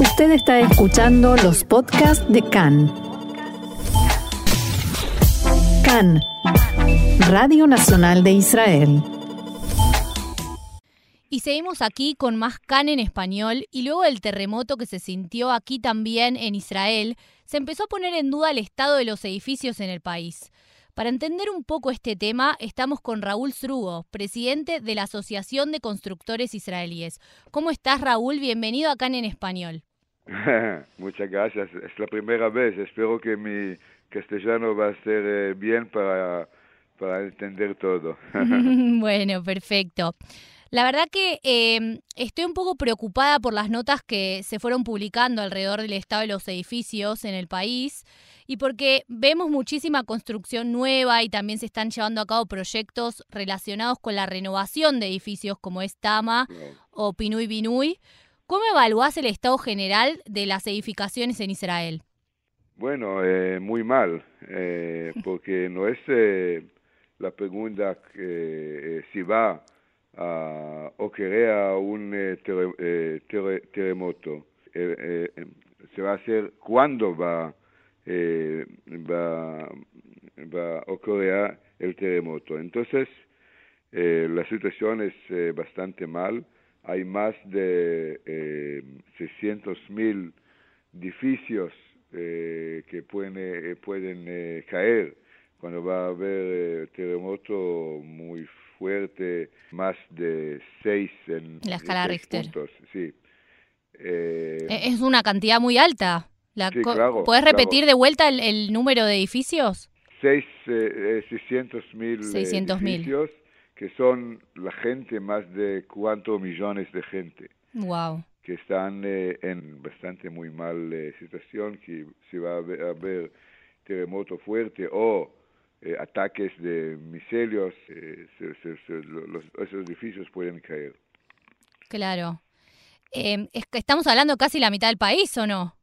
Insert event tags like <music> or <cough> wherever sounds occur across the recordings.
Usted está escuchando los podcasts de CAN. CAN, Radio Nacional de Israel. Y seguimos aquí con más CAN en español y luego del terremoto que se sintió aquí también en Israel, se empezó a poner en duda el estado de los edificios en el país. Para entender un poco este tema, estamos con Raúl Srugo, presidente de la Asociación de Constructores Israelíes. ¿Cómo estás, Raúl? Bienvenido acá en Español. <laughs> Muchas gracias. Es la primera vez. Espero que mi castellano va a ser eh, bien para, para entender todo. <laughs> <laughs> bueno, perfecto. La verdad que em, estoy un poco preocupada por las notas que se fueron publicando alrededor del estado de los edificios en el país y porque vemos muchísima construcción nueva y también se están llevando a cabo proyectos relacionados con la renovación de edificios como es Tama o Pinui Binui. ¿Cómo evalúas el estado general de las edificaciones en Israel? Bueno, eh, muy mal, eh, <laughs> porque no es eh, la pregunta que si va a, o crea un eh, eh, terremoto. Eh, se va a hacer cuándo va, va, va a ocurrir el terremoto. Entonces, la situación es bastante mal. Hay más de eh, 600 mil edificios que pueden, pueden caer cuando va a haber terremoto muy fuerte, más de seis en la escala Richter. sí. Eh, e-, es una cantidad muy alta. La sí, claro, ¿Puedes repetir de vuelta el, número de edificios? Seis, eh, 600 mil edificios, que son la gente, más de cuatro millones de gente. Wow. Que están eh, en bastante muy mal eh, situación, que si va a haber terremoto fuerte o eh, ataques de miselios, eh, esos edificios pueden caer. Claro. Eh, es que estamos hablando casi la mitad del país, ¿o no?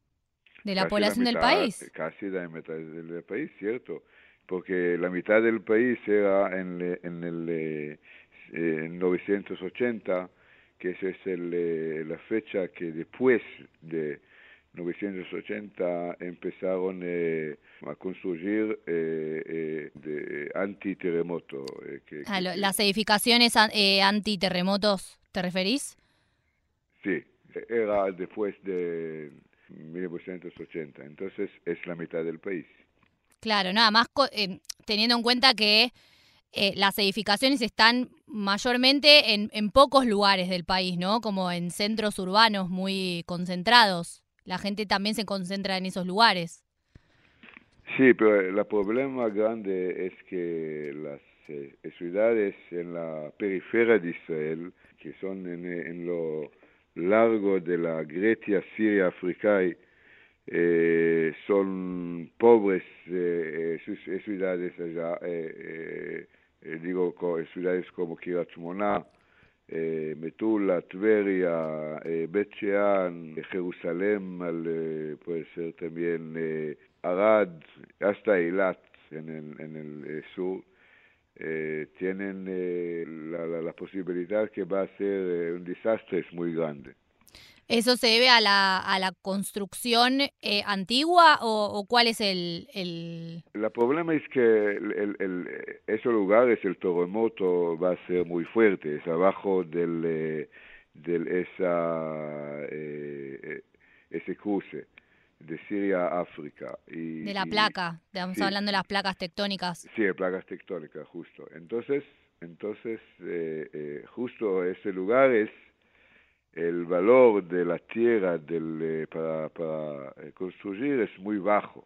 De la población del país. Casi la mitad del, país, cierto. Porque la mitad del país era en, en el 980, que esa es el, la fecha que después de 1980 empezaron eh, a construir eh, eh, de antiterremoto. Eh, ah, ¿Las edificaciones antiterremotos te referís? Sí, era después de 1980, entonces es la mitad del país. Claro, nada más teniendo en cuenta que las edificaciones están mayormente en, en pocos lugares del país, ¿no? Como en centros urbanos muy concentrados la gente también se concentra en esos lugares. Sí, pero el problema grande es que las eh, ciudades en la periferia de Israel, que son en, lo largo de la Grecia, Siria, África, eh, son pobres eh, eh ciudades allá, digo ciudades como Kirat eh, Metula, Tveria, eh, Bet Shean, Jerusalén, al, puede ser también eh, Arad, hasta Eilat en el, en el sur, tienen la, la, la, posibilidad que va a ser un desastre muy grande. ¿Eso se debe a la, a la construcción eh, antigua o, cuál es el, el...? El problema es que el, el, esos lugares, el terremoto va a ser muy fuerte, es abajo del, eh, del esa, eh, ese cruce de Siria a África. Y, de la placa, estamos hablando de las placas tectónicas. Sí, de placas tectónicas, justo. Entonces, entonces justo ese lugar es el valor de la tierra del, eh, para, para, eh, construir es muy bajo.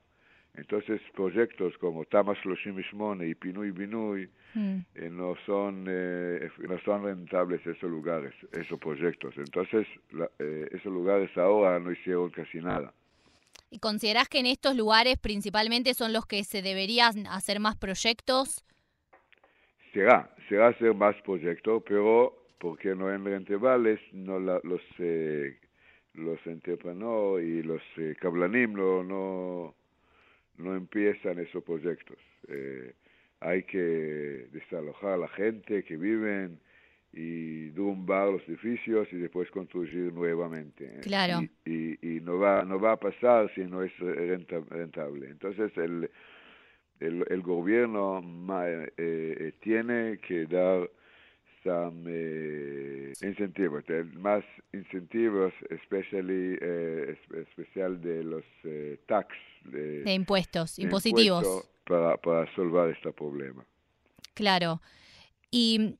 Entonces proyectos como Tamas Loshimishmone y Pinui Binui mm. eh, no son no son rentables esos lugares, esos proyectos. Entonces esos lugares ahora no hicieron casi nada. ¿Y consideras que en estos lugares principalmente son los que se deberían hacer más proyectos? Será, será hacer más proyectos, pero porque no en rentevales no la, los eh, los entrepreneurs y los eh, cablanim no, no, no empiezan esos proyectos. Eh, hay que desalojar a la gente que viven y derrumbar los edificios y después construir nuevamente. Claro. Y, y, no, va, no va a pasar si no es rentable. Entonces el, el, el gobierno eh, eh, tiene que dar some eh, incentivos, más incentivos, especially, eh, especial de los eh, tax. De, impuestos, impositivos. para, para resolver este problema. Claro. ¿Y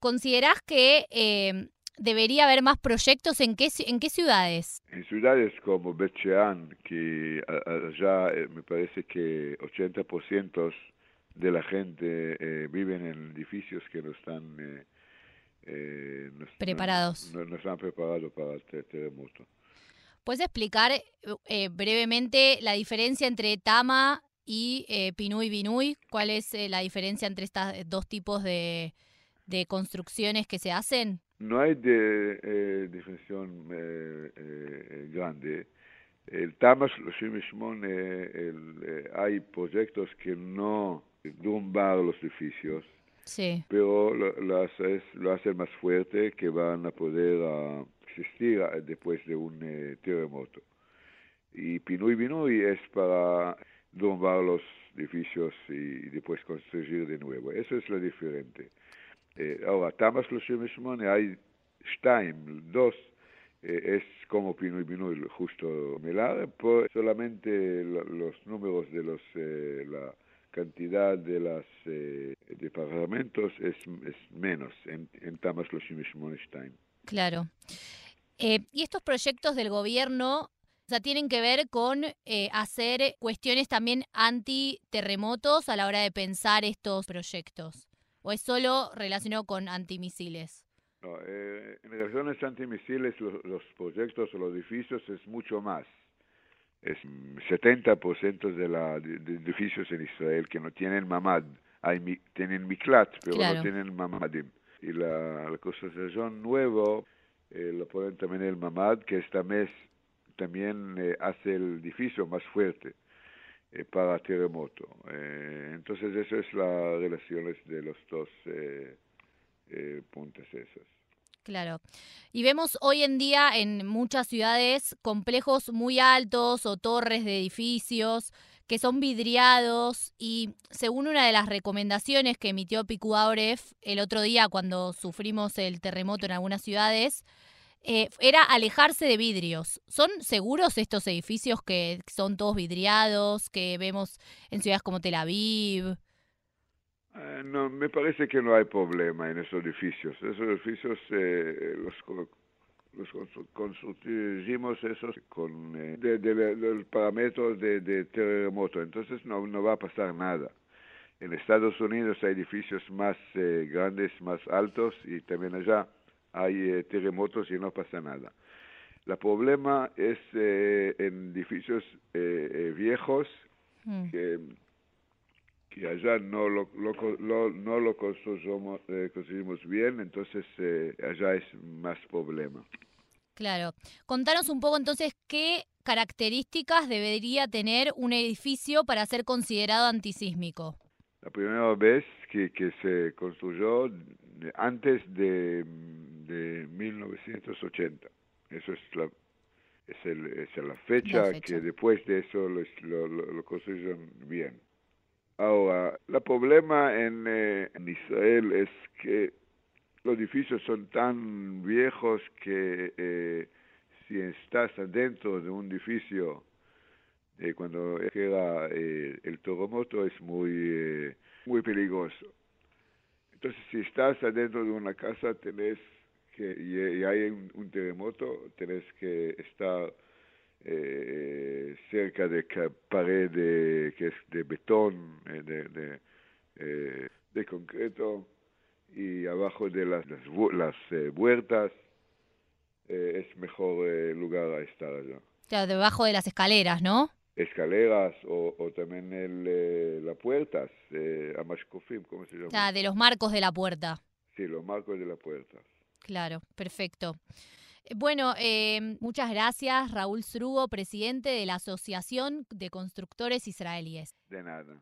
considerás que eh, debería haber más proyectos en qué, en qué ciudades? En ciudades como Bechean, que allá me parece que 80% de la gente eh, viven en edificios que no están eh, eh, preparados. No, están preparados para el terremoto. ¿Puedes explicar eh, brevemente la diferencia entre Tama y eh, Pinuy Binuy? ¿Cuál es eh, la diferencia entre estos dos tipos de, de, construcciones que se hacen? No hay de, definición grande. El Tama 38, el, hay proyectos que no derrumbar los edificios Pero lo, lo, hace, lo hace más fuerte que van a poder uh, existir uh, después de un eh, terremoto. Y Pinuy Binuy es para derrumbar los edificios y, y, después construir de nuevo. Eso es lo diferente. Eh, ahora, Tamas 38 hay Stein, dos, eh, es como Pinuy Binuy, justo Melar, solamente lo, los números de los, eh, la, cantidad de los eh, departamentos es, es, menos en, en. Claro. Eh, y estos proyectos del gobierno o sea, tienen que ver con eh, hacer cuestiones también anti-terremotos a la hora de pensar estos proyectos. ¿O es solo relacionado con antimisiles? No, eh, en relaciones antimisiles, los, los proyectos o los edificios es mucho más es 70% de los de edificios en Israel que no tienen mamad. Hay, tienen miklat, pero no tienen mamadim. Y la, la construcción nuevo eh, lo ponen también el mamad, que esta mes también eh, hace el edificio más fuerte eh, para terremoto. Eh, entonces, eso es las relaciones de los dos puntos esos. Claro. Y vemos hoy en día en muchas ciudades complejos muy altos o torres de edificios que son vidriados y según una de las recomendaciones que emitió Picu el otro día cuando sufrimos el terremoto en algunas ciudades, eh, era alejarse de vidrios. ¿Son seguros estos edificios que son todos vidriados, que vemos en ciudades como Tel Aviv? Eh, no, me parece que no hay problema en esos edificios. Esos edificios eh, los, los construimos esos con eh, de, de, de, parámetros de, de, terremoto, entonces no, no va a pasar nada. En Estados Unidos hay edificios más eh, grandes, más altos y también allá hay eh, terremotos y no pasa nada. El problema es eh, en edificios viejos mm. que que allá no lo, lo, lo no lo construimos, eh, construimos bien, entonces eh, allá es más problema. Claro. Contanos un poco entonces qué características debería tener un edificio para ser considerado antisísmico. La primera vez que, que se construyó antes de, de 1980. Eso es la, es, el, es la, fecha la, fecha que después de eso lo, lo, lo construyeron bien. Ahora, el problema en, eh, en, Israel es que los edificios son tan viejos que eh, si estás adentro de un edificio eh, cuando llega eh, el terremoto es muy, eh, muy peligroso. Entonces, si estás adentro de una casa, tenés que, y, hay un terremoto, tenés que estar eh, cerca de pared de, que es de betón, eh, de, de, eh, de, concreto, y abajo de las, las, las eh, huertas eh, es mejor eh, lugar a estar allá. Sea, debajo de las escaleras, ¿no? Escaleras o, o también el, las puertas, eh, amashkofim, ¿cómo se llama? O sea, de los marcos de la puerta. Sí, los marcos de la puerta. Claro, perfecto. Bueno, eh, muchas gracias, Raúl Srugo, presidente de la Asociación de Constructores Israelíes. De nada.